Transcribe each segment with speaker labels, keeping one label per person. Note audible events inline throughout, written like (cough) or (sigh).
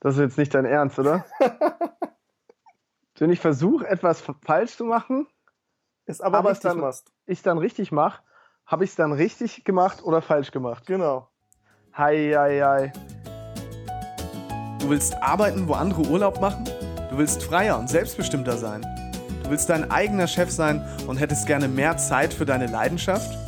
Speaker 1: Das ist jetzt nicht dein Ernst, oder? (laughs) Wenn ich versuche, etwas falsch zu machen,
Speaker 2: ist aber, aber richtig
Speaker 1: dann,
Speaker 2: machst.
Speaker 1: ich dann richtig mache, habe ich es dann richtig gemacht oder falsch gemacht?
Speaker 2: Genau.
Speaker 1: Hei, hei, hei.
Speaker 3: Du willst arbeiten, wo andere Urlaub machen? Du willst freier und selbstbestimmter sein? Du willst dein eigener Chef sein und hättest gerne mehr Zeit für deine Leidenschaft?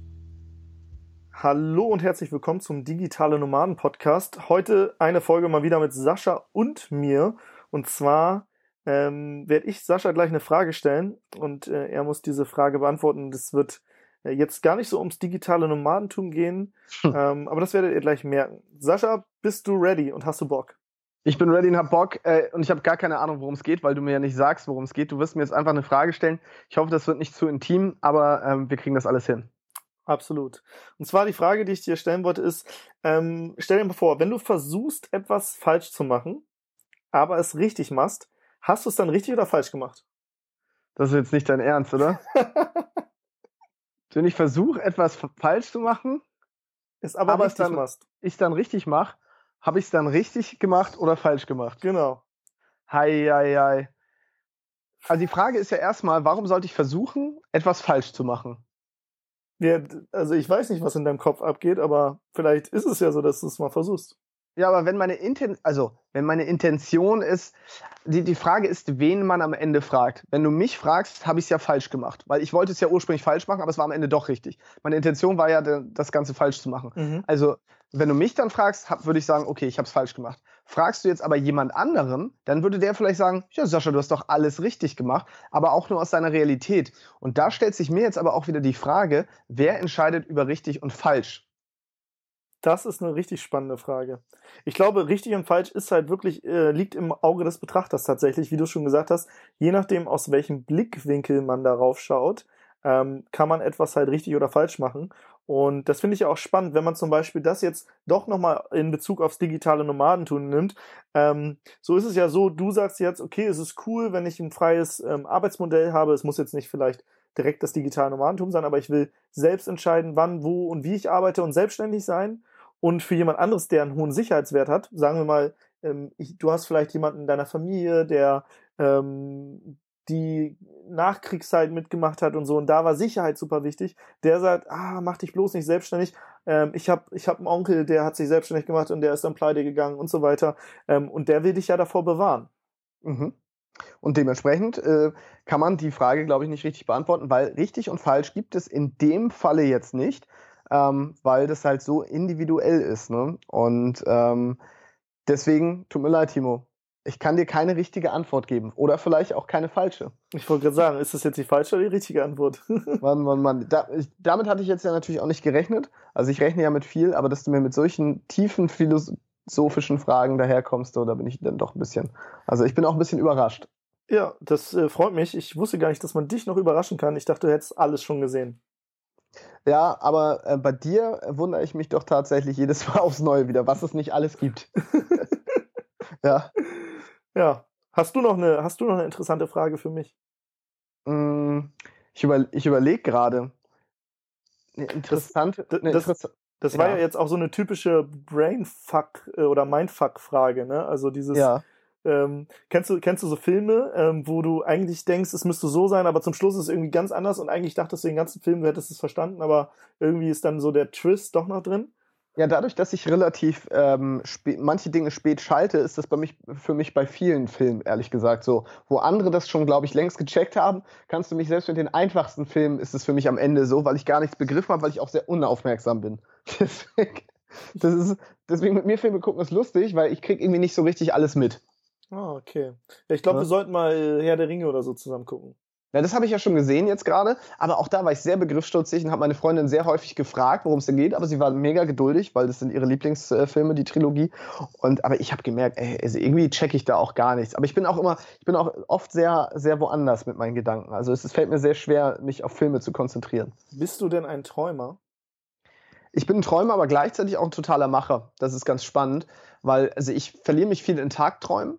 Speaker 2: Hallo und herzlich willkommen zum Digitale Nomaden Podcast. Heute eine Folge mal wieder mit Sascha und mir. Und zwar ähm, werde ich Sascha gleich eine Frage stellen und äh, er muss diese Frage beantworten. Das wird äh, jetzt gar nicht so ums digitale Nomadentum gehen, hm. ähm, aber das werdet ihr gleich merken. Sascha, bist du ready und hast du Bock?
Speaker 1: Ich bin ready und hab Bock äh, und ich habe gar keine Ahnung, worum es geht, weil du mir ja nicht sagst, worum es geht. Du wirst mir jetzt einfach eine Frage stellen. Ich hoffe, das wird nicht zu intim, aber ähm, wir kriegen das alles hin.
Speaker 2: Absolut. Und zwar die Frage, die ich dir stellen wollte, ist, ähm, stell dir mal vor, wenn du versuchst, etwas falsch zu machen, aber es richtig machst, hast du es dann richtig oder falsch gemacht?
Speaker 1: Das ist jetzt nicht dein Ernst, oder? (laughs) wenn ich versuche, etwas falsch zu machen,
Speaker 2: es aber, aber richtig
Speaker 1: dann,
Speaker 2: machst.
Speaker 1: ich dann richtig mache, habe ich es dann richtig gemacht oder falsch gemacht?
Speaker 2: Genau.
Speaker 1: Hei, hei, hei. Also die Frage ist ja erstmal, warum sollte ich versuchen, etwas falsch zu machen?
Speaker 2: Ja, also ich weiß nicht, was in deinem Kopf abgeht, aber vielleicht ist es ja so, dass du es mal versuchst.
Speaker 1: Ja, aber wenn meine Inten also wenn meine Intention ist, die, die Frage ist, wen man am Ende fragt. Wenn du mich fragst, habe ich es ja falsch gemacht, weil ich wollte es ja ursprünglich falsch machen, aber es war am Ende doch richtig. Meine Intention war ja, das Ganze falsch zu machen. Mhm. Also wenn du mich dann fragst, würde ich sagen, okay, ich habe es falsch gemacht. Fragst du jetzt aber jemand anderen, dann würde der vielleicht sagen, ja Sascha, du hast doch alles richtig gemacht, aber auch nur aus deiner Realität. Und da stellt sich mir jetzt aber auch wieder die Frage, wer entscheidet über richtig und falsch?
Speaker 2: Das ist eine richtig spannende Frage. Ich glaube, richtig und falsch ist halt wirklich, äh, liegt im Auge des Betrachters tatsächlich, wie du schon gesagt hast. Je nachdem, aus welchem Blickwinkel man darauf schaut, ähm, kann man etwas halt richtig oder falsch machen. Und das finde ich ja auch spannend, wenn man zum Beispiel das jetzt doch nochmal in Bezug aufs digitale Nomadentum nimmt. Ähm, so ist es ja so, du sagst jetzt, okay, es ist cool, wenn ich ein freies ähm, Arbeitsmodell habe. Es muss jetzt nicht vielleicht direkt das digitale Nomadentum sein, aber ich will selbst entscheiden, wann, wo und wie ich arbeite und selbstständig sein. Und für jemand anderes, der einen hohen Sicherheitswert hat, sagen wir mal, ähm, ich, du hast vielleicht jemanden in deiner Familie, der ähm, die Nachkriegszeit mitgemacht hat und so, und da war Sicherheit super wichtig, der sagt, ah, mach dich bloß nicht selbstständig. Ähm, ich habe ich hab einen Onkel, der hat sich selbstständig gemacht und der ist dann pleite gegangen und so weiter. Ähm, und der will dich ja davor bewahren.
Speaker 1: Mhm. Und dementsprechend äh, kann man die Frage, glaube ich, nicht richtig beantworten, weil richtig und falsch gibt es in dem Falle jetzt nicht ähm, weil das halt so individuell ist. Ne? Und ähm, deswegen, tut mir leid, Timo, ich kann dir keine richtige Antwort geben oder vielleicht auch keine falsche.
Speaker 2: Ich wollte gerade sagen, ist das jetzt die falsche oder die richtige Antwort? (laughs)
Speaker 1: Mann, Mann, Mann. Da, ich, damit hatte ich jetzt ja natürlich auch nicht gerechnet. Also ich rechne ja mit viel, aber dass du mir mit solchen tiefen philosophischen Fragen daherkommst, so, da bin ich dann doch ein bisschen. Also ich bin auch ein bisschen überrascht.
Speaker 2: Ja, das äh, freut mich. Ich wusste gar nicht, dass man dich noch überraschen kann. Ich dachte, du hättest alles schon gesehen.
Speaker 1: Ja, aber äh, bei dir wundere ich mich doch tatsächlich jedes Mal (laughs) aufs Neue wieder, was es nicht alles gibt. (laughs)
Speaker 2: ja. Ja. Hast du noch eine, hast du noch eine interessante Frage für mich?
Speaker 1: Mm, ich, über, ich überlege gerade. Interessant.
Speaker 2: Das, das, Interess das war ja. ja. jetzt auch so eine typische Brainfuck äh, oder Mindfuck-Frage, ne? Also dieses, ja. Ähm, kennst du kennst du so Filme, ähm, wo du eigentlich denkst, es müsste so sein, aber zum Schluss ist es irgendwie ganz anders und eigentlich dachtest du den ganzen Film, du hättest es verstanden, aber irgendwie ist dann so der Twist doch noch drin?
Speaker 1: Ja, dadurch, dass ich relativ ähm, manche Dinge spät schalte, ist das bei mich für mich bei vielen Filmen ehrlich gesagt so, wo andere das schon, glaube ich, längst gecheckt haben, kannst du mich selbst mit den einfachsten Filmen ist es für mich am Ende so, weil ich gar nichts begriffen habe, weil ich auch sehr unaufmerksam bin. (laughs) deswegen, das ist, deswegen mit mir Filme gucken ist lustig, weil ich krieg irgendwie nicht so richtig alles mit.
Speaker 2: Ah, okay. Ja, ich glaube, ja. wir sollten mal äh, Herr der Ringe oder so zusammen gucken.
Speaker 1: Ja, das habe ich ja schon gesehen jetzt gerade, aber auch da war ich sehr begriffsstutzig und habe meine Freundin sehr häufig gefragt, worum es denn geht, aber sie war mega geduldig, weil das sind ihre Lieblingsfilme, die Trilogie. Und aber ich habe gemerkt, ey, also irgendwie checke ich da auch gar nichts. Aber ich bin auch immer, ich bin auch oft sehr, sehr woanders mit meinen Gedanken. Also es, es fällt mir sehr schwer, mich auf Filme zu konzentrieren.
Speaker 2: Bist du denn ein Träumer?
Speaker 1: Ich bin ein Träumer, aber gleichzeitig auch ein totaler Macher. Das ist ganz spannend, weil also ich verliere mich viel in Tagträumen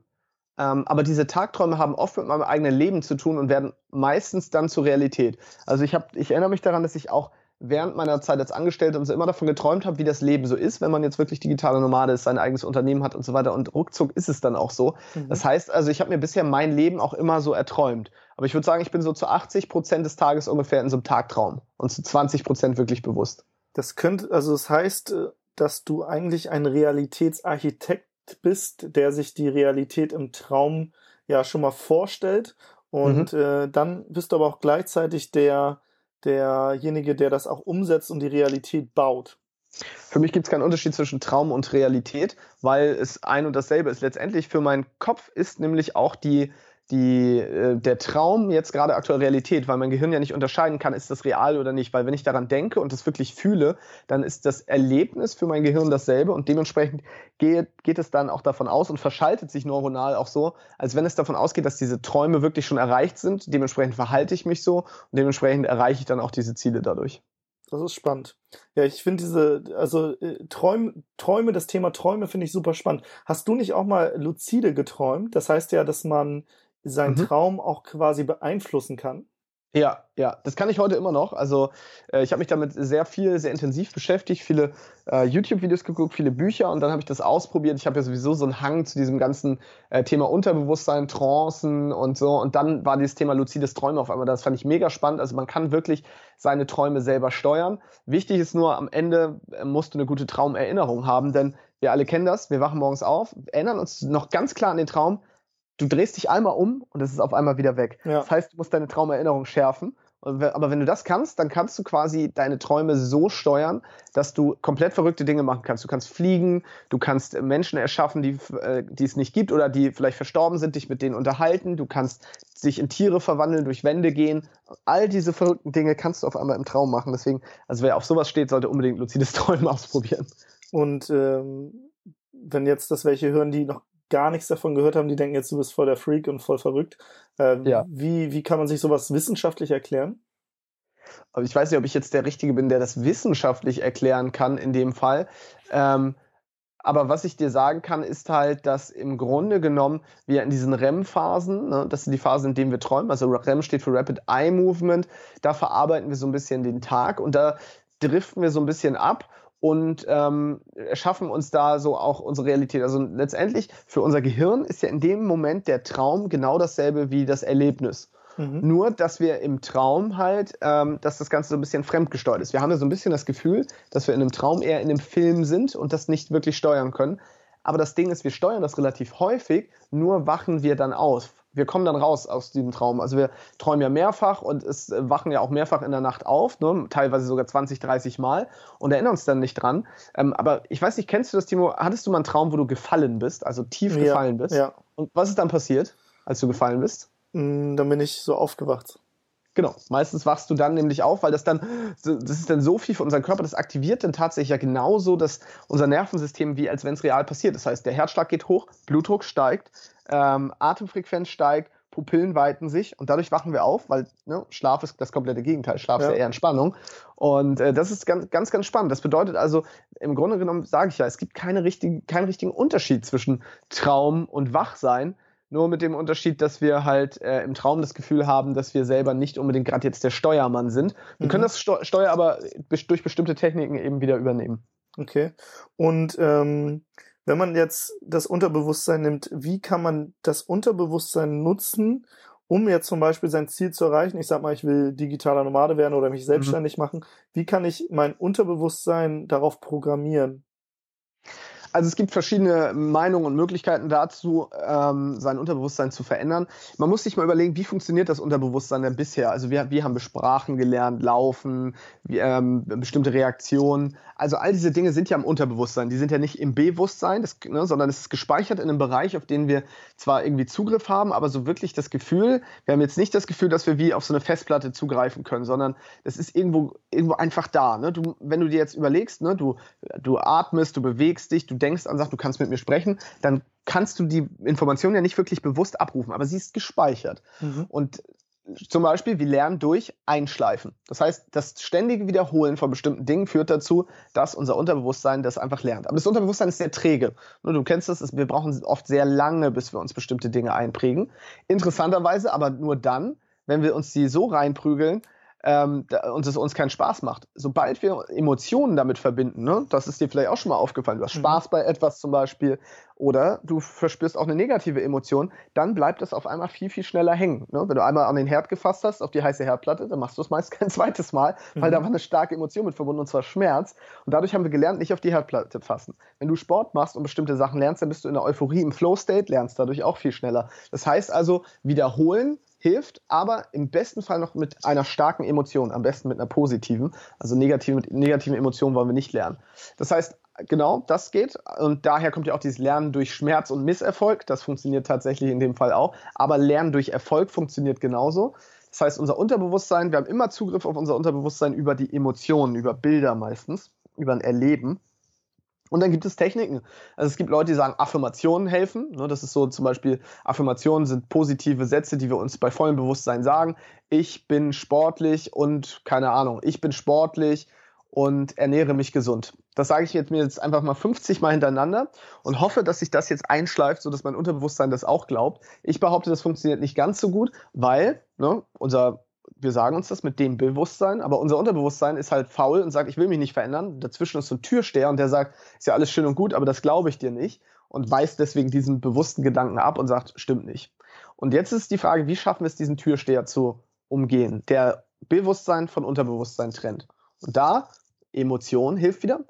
Speaker 1: ähm, aber diese Tagträume haben oft mit meinem eigenen Leben zu tun und werden meistens dann zur Realität. Also ich, hab, ich erinnere mich daran, dass ich auch während meiner Zeit als Angestellter und so immer davon geträumt habe, wie das Leben so ist, wenn man jetzt wirklich digitale Nomade ist, sein eigenes Unternehmen hat und so weiter. Und ruckzuck ist es dann auch so. Mhm. Das heißt also, ich habe mir bisher mein Leben auch immer so erträumt. Aber ich würde sagen, ich bin so zu 80 Prozent des Tages ungefähr in so einem Tagtraum und zu 20 Prozent wirklich bewusst.
Speaker 2: Das könnte, also das heißt, äh, dass du eigentlich ein Realitätsarchitekt bist, der sich die Realität im Traum ja schon mal vorstellt. Und mhm. äh, dann bist du aber auch gleichzeitig der, derjenige, der das auch umsetzt und die Realität baut.
Speaker 1: Für mich gibt es keinen Unterschied zwischen Traum und Realität, weil es ein und dasselbe ist. Letztendlich für meinen Kopf ist nämlich auch die die, äh, der Traum jetzt gerade aktuell Realität, weil mein Gehirn ja nicht unterscheiden kann, ist das real oder nicht. Weil wenn ich daran denke und das wirklich fühle, dann ist das Erlebnis für mein Gehirn dasselbe und dementsprechend geht, geht es dann auch davon aus und verschaltet sich neuronal auch so, als wenn es davon ausgeht, dass diese Träume wirklich schon erreicht sind. Dementsprechend verhalte ich mich so und dementsprechend erreiche ich dann auch diese Ziele dadurch.
Speaker 2: Das ist spannend. Ja, ich finde diese, also äh, Träume, Träume, das Thema Träume finde ich super spannend. Hast du nicht auch mal lucide geträumt? Das heißt ja, dass man seinen mhm. Traum auch quasi beeinflussen kann.
Speaker 1: Ja, ja, das kann ich heute immer noch. Also äh, ich habe mich damit sehr viel, sehr intensiv beschäftigt, viele äh, YouTube-Videos geguckt, viele Bücher und dann habe ich das ausprobiert. Ich habe ja sowieso so einen Hang zu diesem ganzen äh, Thema Unterbewusstsein, Trancen und so. Und dann war dieses Thema luzides Träumen auf einmal. Das fand ich mega spannend. Also man kann wirklich seine Träume selber steuern. Wichtig ist nur, am Ende äh, musst du eine gute Traumerinnerung haben, denn wir alle kennen das. Wir wachen morgens auf, erinnern uns noch ganz klar an den Traum du drehst dich einmal um und es ist auf einmal wieder weg. Ja. Das heißt, du musst deine Traumerinnerung schärfen. Aber wenn du das kannst, dann kannst du quasi deine Träume so steuern, dass du komplett verrückte Dinge machen kannst. Du kannst fliegen, du kannst Menschen erschaffen, die, äh, die es nicht gibt oder die vielleicht verstorben sind, dich mit denen unterhalten. Du kannst dich in Tiere verwandeln, durch Wände gehen. All diese verrückten Dinge kannst du auf einmal im Traum machen. Deswegen, also wer auf sowas steht, sollte unbedingt luzides (laughs) Träumen ausprobieren.
Speaker 2: Und ähm, wenn jetzt das welche hören, die noch gar nichts davon gehört haben, die denken jetzt, du bist voll der Freak und voll verrückt. Ähm, ja. wie, wie kann man sich sowas wissenschaftlich erklären?
Speaker 1: Aber ich weiß nicht, ob ich jetzt der Richtige bin, der das wissenschaftlich erklären kann in dem Fall. Ähm, aber was ich dir sagen kann, ist halt, dass im Grunde genommen wir in diesen REM-Phasen, ne, das sind die Phasen, in denen wir träumen, also REM steht für Rapid Eye Movement, da verarbeiten wir so ein bisschen den Tag und da driften wir so ein bisschen ab und ähm, erschaffen uns da so auch unsere Realität. Also letztendlich für unser Gehirn ist ja in dem Moment der Traum genau dasselbe wie das Erlebnis. Mhm. Nur, dass wir im Traum halt, ähm, dass das Ganze so ein bisschen fremdgesteuert ist. Wir haben ja so ein bisschen das Gefühl, dass wir in einem Traum eher in einem Film sind und das nicht wirklich steuern können. Aber das Ding ist, wir steuern das relativ häufig, nur wachen wir dann aus wir kommen dann raus aus diesem Traum. Also wir träumen ja mehrfach und es wachen ja auch mehrfach in der Nacht auf, ne? teilweise sogar 20, 30 Mal und erinnern uns dann nicht dran. Ähm, aber ich weiß nicht, kennst du das, Timo? Hattest du mal einen Traum, wo du gefallen bist, also tief ja, gefallen bist? Ja. Und was ist dann passiert, als du gefallen bist?
Speaker 2: Mm, dann bin ich so aufgewacht.
Speaker 1: Genau, meistens wachst du dann nämlich auf, weil das dann, das ist dann so viel für unseren Körper, das aktiviert dann tatsächlich ja genauso dass unser Nervensystem, wie als wenn es real passiert. Das heißt, der Herzschlag geht hoch, Blutdruck steigt, ähm, Atemfrequenz steigt, Pupillen weiten sich und dadurch wachen wir auf, weil ne, Schlaf ist das komplette Gegenteil. Schlaf ja. ist ja eher Entspannung. Und äh, das ist ganz, ganz, ganz spannend. Das bedeutet also, im Grunde genommen sage ich ja, es gibt keine richtige, keinen richtigen Unterschied zwischen Traum und Wachsein. Nur mit dem Unterschied, dass wir halt äh, im Traum das Gefühl haben, dass wir selber nicht unbedingt gerade jetzt der Steuermann sind. Wir mhm. können das Steu Steuer aber durch bestimmte Techniken eben wieder übernehmen.
Speaker 2: Okay. Und ähm, wenn man jetzt das Unterbewusstsein nimmt, wie kann man das Unterbewusstsein nutzen, um jetzt zum Beispiel sein Ziel zu erreichen? Ich sag mal, ich will digitaler Nomade werden oder mich selbstständig mhm. machen. Wie kann ich mein Unterbewusstsein darauf programmieren?
Speaker 1: Also es gibt verschiedene Meinungen und Möglichkeiten dazu, ähm, sein Unterbewusstsein zu verändern. Man muss sich mal überlegen, wie funktioniert das Unterbewusstsein denn bisher? Also wir, wir haben Sprachen gelernt, Laufen, wir, ähm, bestimmte Reaktionen. Also all diese Dinge sind ja im Unterbewusstsein. Die sind ja nicht im Bewusstsein, das, ne, sondern es ist gespeichert in einem Bereich, auf den wir zwar irgendwie Zugriff haben, aber so wirklich das Gefühl, wir haben jetzt nicht das Gefühl, dass wir wie auf so eine Festplatte zugreifen können, sondern es ist irgendwo, irgendwo einfach da. Ne? Du, wenn du dir jetzt überlegst, ne, du, du atmest, du bewegst dich, du denkst an Sachen, du kannst mit mir sprechen, dann kannst du die Information ja nicht wirklich bewusst abrufen, aber sie ist gespeichert. Mhm. Und zum Beispiel, wir lernen durch Einschleifen. Das heißt, das ständige Wiederholen von bestimmten Dingen führt dazu, dass unser Unterbewusstsein das einfach lernt. Aber das Unterbewusstsein ist sehr träge. Du kennst das, wir brauchen oft sehr lange, bis wir uns bestimmte Dinge einprägen. Interessanterweise aber nur dann, wenn wir uns die so reinprügeln, ähm, und es uns keinen Spaß macht. Sobald wir Emotionen damit verbinden, ne, das ist dir vielleicht auch schon mal aufgefallen, du hast mhm. Spaß bei etwas zum Beispiel oder du verspürst auch eine negative Emotion, dann bleibt das auf einmal viel, viel schneller hängen. Ne? Wenn du einmal an den Herd gefasst hast, auf die heiße Herdplatte, dann machst du es meist (laughs) kein zweites Mal, weil mhm. da war eine starke Emotion mit verbunden und zwar Schmerz. Und dadurch haben wir gelernt, nicht auf die Herdplatte fassen. Wenn du Sport machst und bestimmte Sachen lernst, dann bist du in der Euphorie, im Flow-State, lernst dadurch auch viel schneller. Das heißt also, wiederholen hilft, aber im besten Fall noch mit einer starken Emotion, am besten mit einer positiven. Also negative, mit negativen Emotionen wollen wir nicht lernen. Das heißt, genau, das geht. Und daher kommt ja auch dieses Lernen durch Schmerz und Misserfolg. Das funktioniert tatsächlich in dem Fall auch. Aber Lernen durch Erfolg funktioniert genauso. Das heißt, unser Unterbewusstsein, wir haben immer Zugriff auf unser Unterbewusstsein über die Emotionen, über Bilder meistens, über ein Erleben. Und dann gibt es Techniken. Also es gibt Leute, die sagen, Affirmationen helfen. Ne, das ist so zum Beispiel, Affirmationen sind positive Sätze, die wir uns bei vollem Bewusstsein sagen. Ich bin sportlich und keine Ahnung, ich bin sportlich und ernähre mich gesund. Das sage ich jetzt mir jetzt einfach mal 50 Mal hintereinander und hoffe, dass sich das jetzt einschleift, sodass mein Unterbewusstsein das auch glaubt. Ich behaupte, das funktioniert nicht ganz so gut, weil ne, unser wir sagen uns das mit dem Bewusstsein, aber unser Unterbewusstsein ist halt faul und sagt, ich will mich nicht verändern. Dazwischen ist so ein Türsteher und der sagt, ist ja alles schön und gut, aber das glaube ich dir nicht und weist deswegen diesen bewussten Gedanken ab und sagt, stimmt nicht. Und jetzt ist die Frage, wie schaffen wir es, diesen Türsteher zu umgehen, der Bewusstsein von Unterbewusstsein trennt. Und da, Emotion hilft wieder.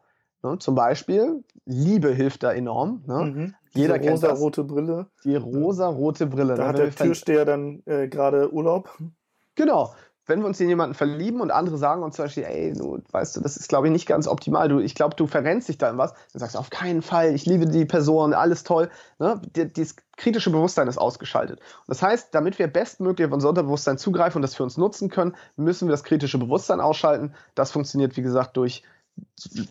Speaker 1: Ne? Zum Beispiel, Liebe hilft da enorm. Ne? Mhm.
Speaker 2: Jeder kennt rosa rote Brille.
Speaker 1: Die rosa rote Brille.
Speaker 2: Da ne? hat der Türsteher dann äh, gerade Urlaub.
Speaker 1: Genau. Wenn wir uns in jemanden verlieben und andere sagen uns zum Beispiel, ey, du weißt du, das ist, glaube ich, nicht ganz optimal. Du, ich glaube, du verrennst dich da in was. Dann sagst du, auf keinen Fall, ich liebe die Person, alles toll. Ne? Dieses kritische Bewusstsein ist ausgeschaltet. Und das heißt, damit wir bestmöglich auf unser Unterbewusstsein zugreifen und das für uns nutzen können, müssen wir das kritische Bewusstsein ausschalten. Das funktioniert, wie gesagt, durch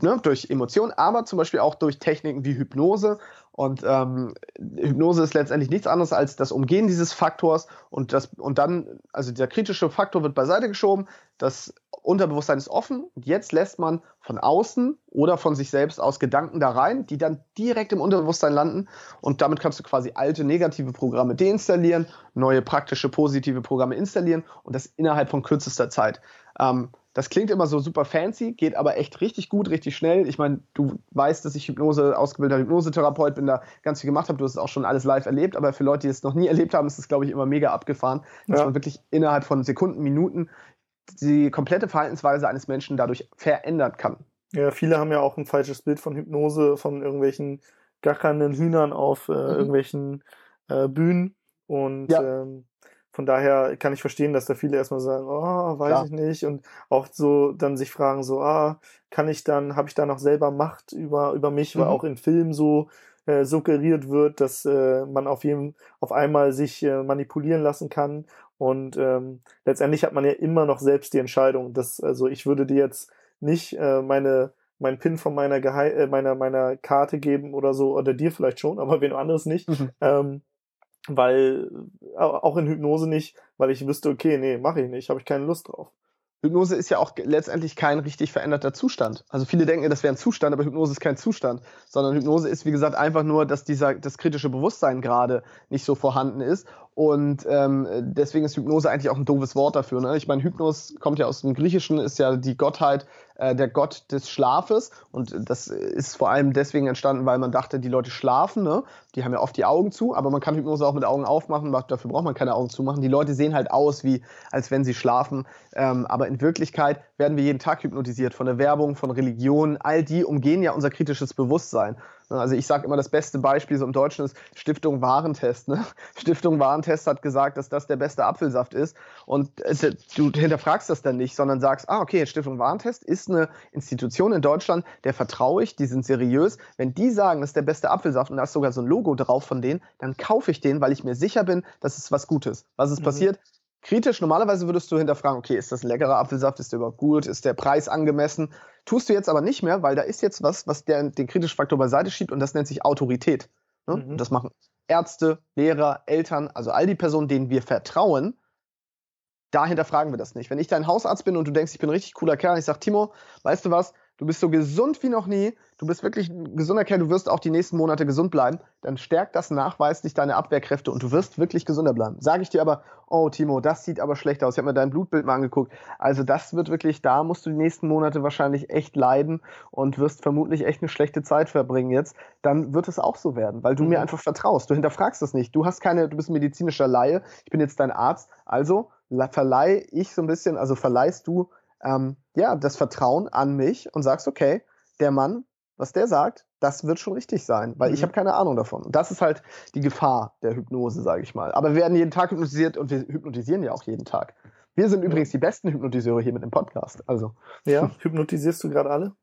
Speaker 1: ne, durch Emotionen, aber zum Beispiel auch durch Techniken wie Hypnose. Und ähm, Hypnose ist letztendlich nichts anderes als das Umgehen dieses Faktors und das und dann, also der kritische Faktor wird beiseite geschoben, das Unterbewusstsein ist offen und jetzt lässt man von außen oder von sich selbst aus Gedanken da rein, die dann direkt im Unterbewusstsein landen und damit kannst du quasi alte negative Programme deinstallieren, neue praktische positive Programme installieren und das innerhalb von kürzester Zeit. Ähm, das klingt immer so super fancy, geht aber echt richtig gut, richtig schnell. Ich meine, du weißt, dass ich Hypnose, ausgebildeter Hypnosetherapeut bin, da ganz viel gemacht habe. Du hast es auch schon alles live erlebt, aber für Leute, die es noch nie erlebt haben, ist es, glaube ich, immer mega abgefahren, dass ja. man wirklich innerhalb von Sekunden, Minuten die komplette Verhaltensweise eines Menschen dadurch verändern kann.
Speaker 2: Ja, viele haben ja auch ein falsches Bild von Hypnose, von irgendwelchen gackernden Hühnern auf äh, mhm. irgendwelchen äh, Bühnen. Und ja. ähm, von daher kann ich verstehen, dass da viele erstmal sagen, oh, weiß Klar. ich nicht. Und auch so dann sich fragen, so, ah, kann ich dann, habe ich da noch selber Macht über, über mich, mhm. weil auch in Filmen so äh, suggeriert wird, dass äh, man auf jeden auf einmal sich äh, manipulieren lassen kann. Und ähm, letztendlich hat man ja immer noch selbst die Entscheidung. Dass, also ich würde dir jetzt nicht äh, meine mein PIN von meiner Gehei äh, meiner meiner Karte geben oder so oder dir vielleicht schon, (laughs) aber wen anderes nicht. Mhm. Ähm, weil auch in Hypnose nicht, weil ich wüsste, okay, nee, mache ich nicht, habe ich keine Lust drauf.
Speaker 1: Hypnose ist ja auch letztendlich kein richtig veränderter Zustand. Also viele denken, das wäre ein Zustand, aber Hypnose ist kein Zustand, sondern Hypnose ist, wie gesagt, einfach nur, dass dieser, das kritische Bewusstsein gerade nicht so vorhanden ist. Und ähm, deswegen ist Hypnose eigentlich auch ein doofes Wort dafür. Ne? Ich meine, Hypnos kommt ja aus dem Griechischen, ist ja die Gottheit, äh, der Gott des Schlafes. Und das ist vor allem deswegen entstanden, weil man dachte, die Leute schlafen. Ne? Die haben ja oft die Augen zu, aber man kann Hypnose auch mit Augen aufmachen. Dafür braucht man keine Augen zumachen. Die Leute sehen halt aus, wie als wenn sie schlafen. Ähm, aber in Wirklichkeit werden wir jeden Tag hypnotisiert von der Werbung, von Religionen. All die umgehen ja unser kritisches Bewusstsein. Ne? Also ich sage immer, das beste Beispiel so im Deutschen ist Stiftung Warentest. Ne? (laughs) Stiftung Warentest hat gesagt, dass das der beste Apfelsaft ist. Und äh, du hinterfragst das dann nicht, sondern sagst, ah, okay, Stiftung Warentest ist eine Institution in Deutschland, der vertraue ich, die sind seriös. Wenn die sagen, das ist der beste Apfelsaft und da ist sogar so ein Logo drauf von denen, dann kaufe ich den, weil ich mir sicher bin, dass es was Gutes. Was ist mhm. passiert? Kritisch. Normalerweise würdest du hinterfragen, okay, ist das ein leckerer Apfelsaft, ist der überhaupt gut, ist der Preis angemessen? Tust du jetzt aber nicht mehr, weil da ist jetzt was, was der, den kritischen Faktor beiseite schiebt und das nennt sich Autorität. Ne? Mhm. Das machen Ärzte, Lehrer, Eltern, also all die Personen, denen wir vertrauen, da hinterfragen wir das nicht. Wenn ich dein Hausarzt bin und du denkst, ich bin ein richtig cooler Kerl, und ich sag, Timo, weißt du was, du bist so gesund wie noch nie, du bist wirklich ein gesunder Kerl, du wirst auch die nächsten Monate gesund bleiben, dann stärkt das nachweislich deine Abwehrkräfte und du wirst wirklich gesunder bleiben. Sage ich dir aber, oh Timo, das sieht aber schlecht aus. Ich habe mir dein Blutbild mal angeguckt. Also das wird wirklich, da musst du die nächsten Monate wahrscheinlich echt leiden und wirst vermutlich echt eine schlechte Zeit verbringen jetzt. Dann wird es auch so werden, weil du mhm. mir einfach vertraust. Du hinterfragst das nicht. Du hast keine, du bist ein medizinischer Laie. Ich bin jetzt dein Arzt. Also verleih ich so ein bisschen, also verleihst du ähm, ja das Vertrauen an mich und sagst, okay, der Mann was der sagt, das wird schon richtig sein, weil mhm. ich habe keine Ahnung davon. Und das ist halt die Gefahr der Hypnose, sage ich mal. Aber wir werden jeden Tag hypnotisiert und wir hypnotisieren ja auch jeden Tag. Wir sind übrigens die besten Hypnotiseure hier mit dem Podcast. Also.
Speaker 2: Ja, (laughs) hypnotisierst du gerade alle?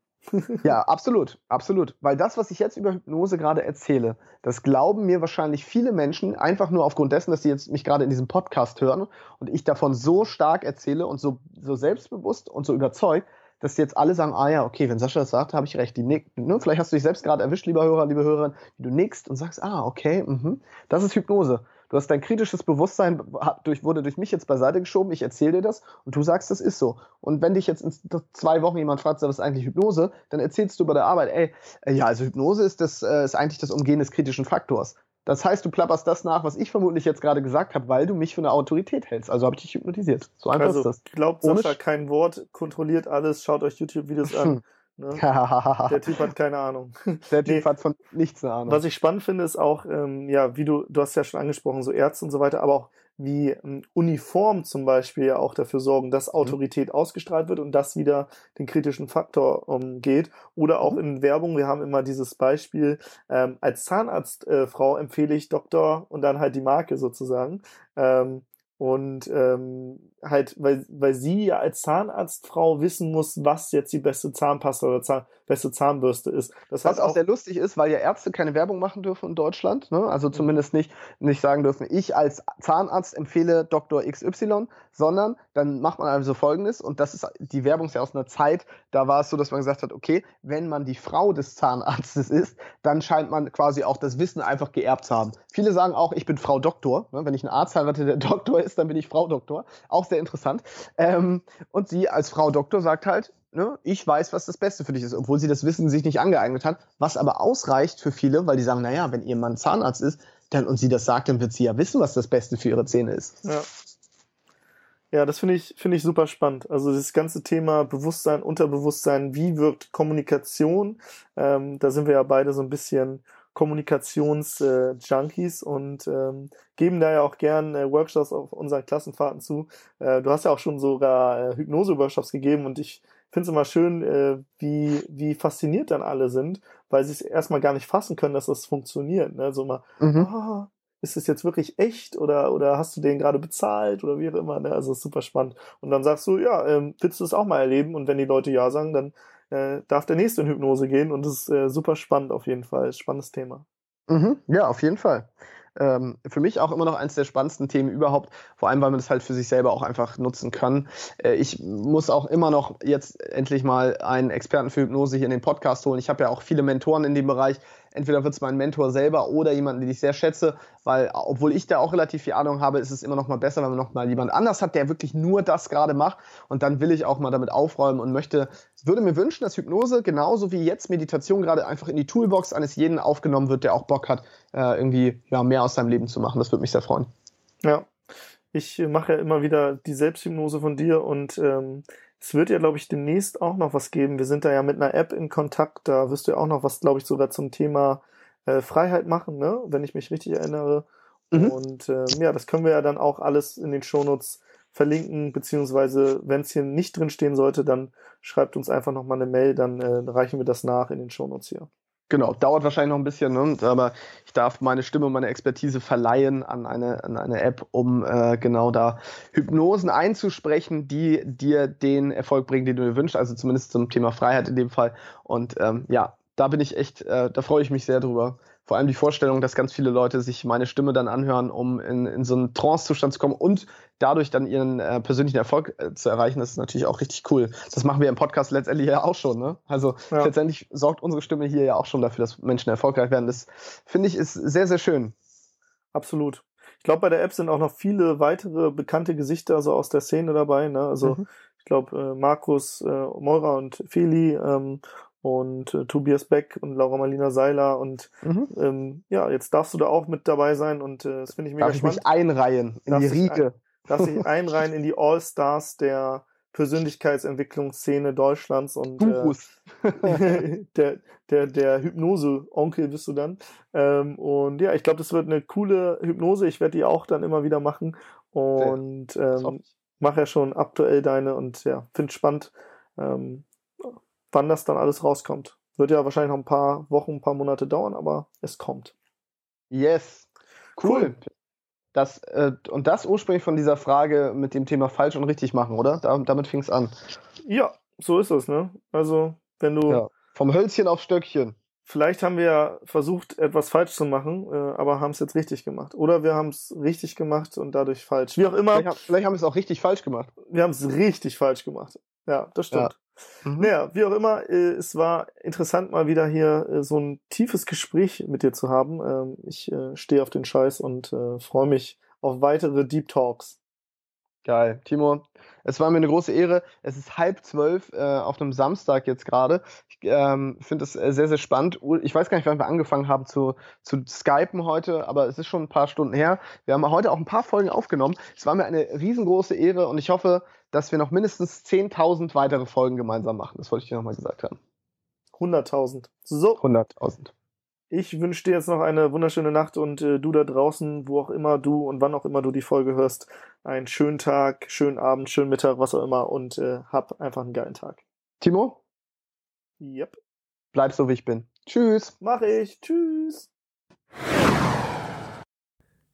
Speaker 1: Ja, absolut, absolut. Weil das, was ich jetzt über Hypnose gerade erzähle, das glauben mir wahrscheinlich viele Menschen einfach nur aufgrund dessen, dass sie jetzt mich gerade in diesem Podcast hören und ich davon so stark erzähle und so, so selbstbewusst und so überzeugt, dass jetzt alle sagen, ah ja, okay, wenn Sascha das sagt, habe ich recht. Die nick, ne? Vielleicht hast du dich selbst gerade erwischt, lieber Hörer, liebe Hörerin, wie du nickst und sagst, ah, okay, mh. das ist Hypnose. Du hast dein kritisches Bewusstsein, durch, wurde durch mich jetzt beiseite geschoben, ich erzähle dir das und du sagst, das ist so. Und wenn dich jetzt in zwei Wochen jemand fragt, was ist eigentlich Hypnose, dann erzählst du bei der Arbeit, ey, äh, ja, also Hypnose ist, das, äh, ist eigentlich das Umgehen des kritischen Faktors. Das heißt, du plapperst das nach, was ich vermutlich jetzt gerade gesagt habe, weil du mich für eine Autorität hältst. Also habe ich dich hypnotisiert. So einfach also, ist das.
Speaker 2: Glaubt Sascha kein Wort, kontrolliert alles, schaut euch YouTube-Videos an. (laughs) Ne? (laughs) der Typ hat keine Ahnung.
Speaker 1: Der Typ nee, hat von nichts eine Ahnung.
Speaker 2: Was ich spannend finde, ist auch, ähm, ja, wie du, du hast ja schon angesprochen, so Ärzte und so weiter, aber auch wie ähm, Uniform zum Beispiel ja auch dafür sorgen, dass mhm. Autorität mhm. ausgestrahlt wird und das wieder den kritischen Faktor umgeht. Oder auch mhm. in Werbung, wir haben immer dieses Beispiel, ähm, als Zahnarztfrau äh, empfehle ich Doktor und dann halt die Marke sozusagen. Ähm, und ähm, halt, weil, weil sie ja als Zahnarztfrau wissen muss, was jetzt die beste Zahnpasta oder Zahn, beste Zahnbürste ist.
Speaker 1: Das was auch, auch sehr lustig ist, weil ja Ärzte keine Werbung machen dürfen in Deutschland, ne? also zumindest nicht, nicht sagen dürfen, ich als Zahnarzt empfehle Dr. XY, sondern dann macht man also folgendes und das ist, die Werbung ist ja aus einer Zeit, da war es so, dass man gesagt hat, okay, wenn man die Frau des Zahnarztes ist, dann scheint man quasi auch das Wissen einfach geerbt zu haben. Viele sagen auch, ich bin Frau Doktor, ne? wenn ich einen Arzt heirate, der (laughs) Doktor ist, dann bin ich Frau Doktor. Auch sehr interessant. Ähm, und sie als Frau Doktor sagt halt, ne, ich weiß, was das Beste für dich ist, obwohl sie das Wissen sich nicht angeeignet hat, was aber ausreicht für viele, weil die sagen, naja, wenn ihr Mann Zahnarzt ist, dann und sie das sagt, dann wird sie ja wissen, was das Beste für ihre Zähne ist.
Speaker 2: Ja. Ja, das finde ich, finde ich super spannend. Also das ganze Thema Bewusstsein, Unterbewusstsein, wie wirkt Kommunikation? Ähm, da sind wir ja beide so ein bisschen Kommunikations-Junkies äh, und ähm, geben da ja auch gern äh, Workshops auf unseren Klassenfahrten zu. Äh, du hast ja auch schon sogar äh, Hypnose-Workshops gegeben und ich finde es immer schön, äh, wie, wie fasziniert dann alle sind, weil sie es erstmal gar nicht fassen können, dass das funktioniert. Ne? So mal, mhm. oh, ist es jetzt wirklich echt oder, oder hast du den gerade bezahlt oder wie auch immer. Ne? Also ist super spannend. Und dann sagst du, ja, ähm, willst du es auch mal erleben? Und wenn die Leute ja sagen, dann äh, darf der nächste in Hypnose gehen und das ist äh, super spannend auf jeden Fall. Spannendes Thema.
Speaker 1: Mhm, ja, auf jeden Fall ähm, für mich auch immer noch eines der spannendsten Themen überhaupt, vor allem weil man das halt für sich selber auch einfach nutzen kann. Äh, ich muss auch immer noch jetzt endlich mal einen Experten für Hypnose hier in den Podcast holen. Ich habe ja auch viele Mentoren in dem Bereich. Entweder wird es mein Mentor selber oder jemanden, den ich sehr schätze, weil obwohl ich da auch relativ viel Ahnung habe, ist es immer noch mal besser, wenn man noch mal jemand anders hat, der wirklich nur das gerade macht. Und dann will ich auch mal damit aufräumen und möchte, würde mir wünschen, dass Hypnose genauso wie jetzt Meditation gerade einfach in die Toolbox eines jeden aufgenommen wird, der auch Bock hat, äh, irgendwie ja, mehr aus seinem Leben zu machen. Das würde mich sehr freuen.
Speaker 2: Ja, ich mache ja immer wieder die Selbsthypnose von dir und ähm, es wird ja, glaube ich, demnächst auch noch was geben. Wir sind da ja mit einer App in Kontakt. Da wirst du ja auch noch was, glaube ich, sogar zum Thema äh, Freiheit machen, ne? wenn ich mich richtig erinnere. Mhm. Und äh, ja, das können wir ja dann auch alles in den Shownotes verlinken, beziehungsweise wenn es hier nicht drin stehen sollte, dann schreibt uns einfach nochmal eine Mail, dann äh, reichen wir das nach in den Shownotes hier.
Speaker 1: Genau, dauert wahrscheinlich noch ein bisschen, ne? aber ich darf meine Stimme und meine Expertise verleihen an eine, an eine App, um äh, genau da Hypnosen einzusprechen, die dir den Erfolg bringen, den du dir wünschst, also zumindest zum Thema Freiheit in dem Fall. Und ähm, ja, da bin ich echt, äh, da freue ich mich sehr drüber vor allem die Vorstellung, dass ganz viele Leute sich meine Stimme dann anhören, um in, in so einen Trance-Zustand zu kommen und dadurch dann ihren äh, persönlichen Erfolg äh, zu erreichen, das ist natürlich auch richtig cool. Das machen wir im Podcast letztendlich ja auch schon. Ne? Also ja. letztendlich sorgt unsere Stimme hier ja auch schon dafür, dass Menschen erfolgreich werden. Das finde ich ist sehr, sehr schön.
Speaker 2: Absolut. Ich glaube, bei der App sind auch noch viele weitere bekannte Gesichter so aus der Szene dabei. Ne? Also mhm. ich glaube, äh, Markus äh, Meurer und Feli ähm, und äh, Tobias Beck und Laura Marlina Seiler und mhm. ähm, ja, jetzt darfst du da auch mit dabei sein und äh, das finde ich mega
Speaker 1: Darf spannend. Darf ich mich einreihen in darf die Riege? Ein,
Speaker 2: darf sich (laughs) einreihen in die All-Stars der Persönlichkeitsentwicklungsszene Deutschlands und äh, (laughs) der, der, der Hypnose-Onkel bist du dann. Ähm, und ja, ich glaube, das wird eine coole Hypnose. Ich werde die auch dann immer wieder machen und ähm, mache ja schon aktuell deine und ja, finde spannend. Ähm, wann das dann alles rauskommt. Wird ja wahrscheinlich noch ein paar Wochen, ein paar Monate dauern, aber es kommt.
Speaker 1: Yes. Cool. cool. Das, äh, und das ursprünglich von dieser Frage mit dem Thema falsch und richtig machen, oder? Da, damit fing es an.
Speaker 2: Ja, so ist es, ne? Also, wenn du. Ja,
Speaker 1: vom Hölzchen auf Stöckchen.
Speaker 2: Vielleicht haben wir ja versucht, etwas falsch zu machen, äh, aber haben es jetzt richtig gemacht. Oder wir haben es richtig gemacht und dadurch falsch. Wie auch immer.
Speaker 1: Vielleicht, vielleicht haben wir es auch richtig falsch gemacht.
Speaker 2: Wir haben es richtig falsch gemacht. Ja, das stimmt. Ja. Mhm. Naja, wie auch immer, äh, es war interessant, mal wieder hier äh, so ein tiefes Gespräch mit dir zu haben. Ähm, ich äh, stehe auf den Scheiß und äh, freue mich auf weitere Deep Talks.
Speaker 1: Geil. Timo, es war mir eine große Ehre. Es ist halb zwölf äh, auf einem Samstag jetzt gerade. Ich ähm, finde es äh, sehr, sehr spannend. Ich weiß gar nicht, wann wir angefangen haben zu, zu skypen heute, aber es ist schon ein paar Stunden her. Wir haben heute auch ein paar Folgen aufgenommen. Es war mir eine riesengroße Ehre und ich hoffe, dass wir noch mindestens 10.000 weitere Folgen gemeinsam machen. Das wollte ich dir nochmal gesagt haben.
Speaker 2: 100.000.
Speaker 1: So. 100.000.
Speaker 2: Ich wünsche dir jetzt noch eine wunderschöne Nacht und äh, du da draußen, wo auch immer du und wann auch immer du die Folge hörst, einen schönen Tag, schönen Abend, schönen Mittag, was auch immer und äh, hab einfach einen geilen Tag.
Speaker 1: Timo?
Speaker 2: Yep.
Speaker 1: Bleib so wie ich bin. Tschüss.
Speaker 2: Mach ich. Tschüss.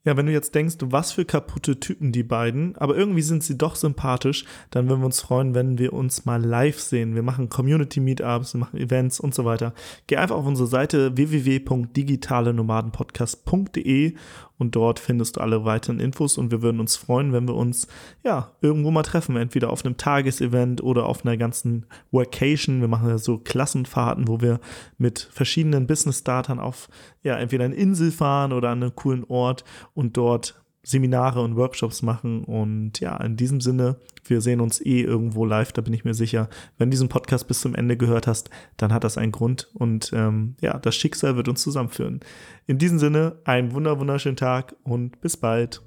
Speaker 4: Ja, wenn du jetzt denkst, was für kaputte Typen die beiden, aber irgendwie sind sie doch sympathisch, dann würden wir uns freuen, wenn wir uns mal live sehen. Wir machen Community Meetups, wir machen Events und so weiter. Geh einfach auf unsere Seite www.digitalenomadenpodcast.de und dort findest du alle weiteren Infos und wir würden uns freuen, wenn wir uns ja irgendwo mal treffen, entweder auf einem Tagesevent oder auf einer ganzen Workation. Wir machen ja so Klassenfahrten, wo wir mit verschiedenen Business-Startern auf ja entweder eine Insel fahren oder an einen coolen Ort und dort Seminare und Workshops machen. Und ja, in diesem Sinne, wir sehen uns eh irgendwo live, da bin ich mir sicher. Wenn du diesen Podcast bis zum Ende gehört hast, dann hat das einen Grund und ähm, ja, das Schicksal wird uns zusammenführen. In diesem Sinne, einen wunder wunderschönen Tag und bis bald.